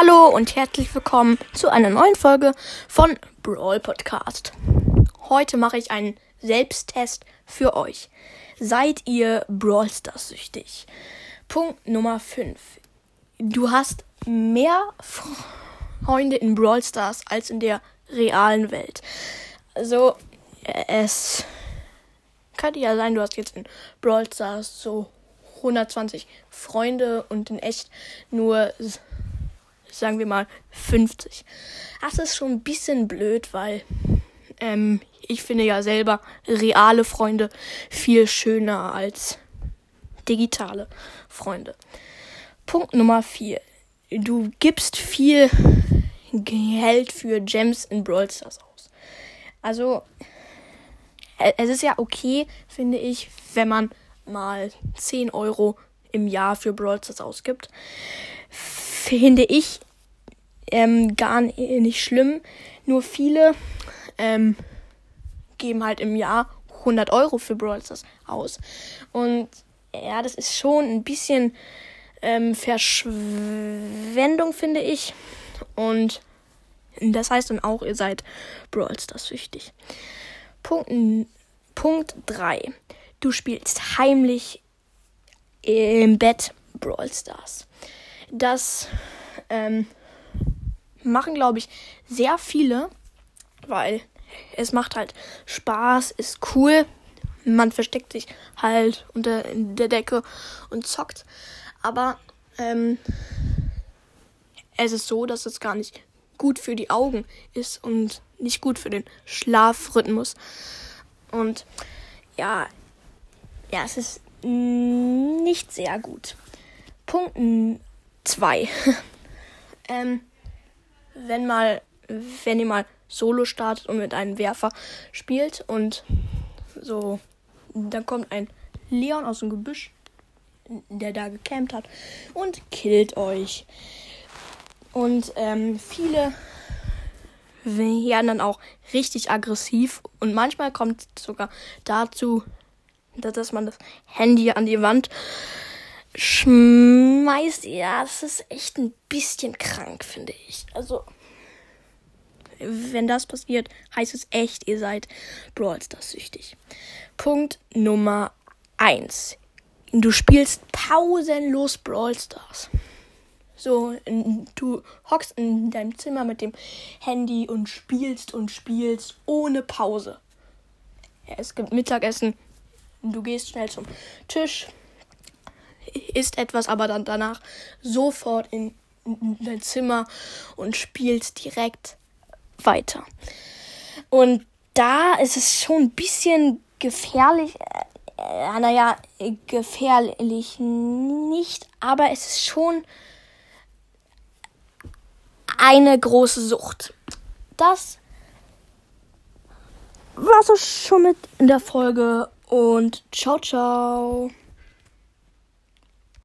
Hallo und herzlich willkommen zu einer neuen Folge von Brawl Podcast. Heute mache ich einen Selbsttest für euch. Seid ihr Brawl Stars süchtig? Punkt Nummer 5. Du hast mehr Freunde in Brawl Stars als in der realen Welt. Also, es könnte ja sein, du hast jetzt in Brawl Stars so 120 Freunde und in echt nur sagen wir mal 50. Das ist schon ein bisschen blöd, weil ähm, ich finde ja selber reale Freunde viel schöner als digitale Freunde. Punkt Nummer 4. Du gibst viel Geld für Gems in Brawl Stars aus. Also, es ist ja okay, finde ich, wenn man mal 10 Euro im Jahr für Brawl Stars ausgibt. Finde ich ähm, gar nicht schlimm. Nur viele ähm, geben halt im Jahr 100 Euro für Brawl Stars aus. Und ja, das ist schon ein bisschen ähm, Verschwendung, finde ich. Und das heißt dann auch, ihr seid Brawl Stars süchtig. Punkt, Punkt 3. Du spielst heimlich im Bett Brawl Stars. Das ähm, machen, glaube ich, sehr viele, weil es macht halt Spaß, ist cool. Man versteckt sich halt unter der Decke und zockt. Aber ähm, es ist so, dass es gar nicht gut für die Augen ist und nicht gut für den Schlafrhythmus. Und ja, ja, es ist nicht sehr gut. Punkt 2. ähm, wenn mal, wenn ihr mal Solo startet und mit einem Werfer spielt und so, dann kommt ein Leon aus dem Gebüsch, der da gecampt hat und killt euch. Und ähm, viele werden dann auch richtig aggressiv und manchmal kommt es sogar dazu, dass man das Handy an die Wand schmeißt. Ja, das ist echt ein bisschen krank, finde ich. Also, wenn das passiert, heißt es echt, ihr seid Brawl Stars süchtig. Punkt Nummer 1. Du spielst pausenlos Brawl Stars. So, du hockst in deinem Zimmer mit dem Handy und spielst und spielst ohne Pause. Es gibt Mittagessen, du gehst schnell zum Tisch, isst etwas, aber dann danach sofort in, in dein Zimmer und spielst direkt weiter. Und da ist es schon ein bisschen gefährlich. Äh, naja, gefährlich nicht, aber es ist schon eine große Sucht. Das war's schon mit in der Folge und ciao, ciao.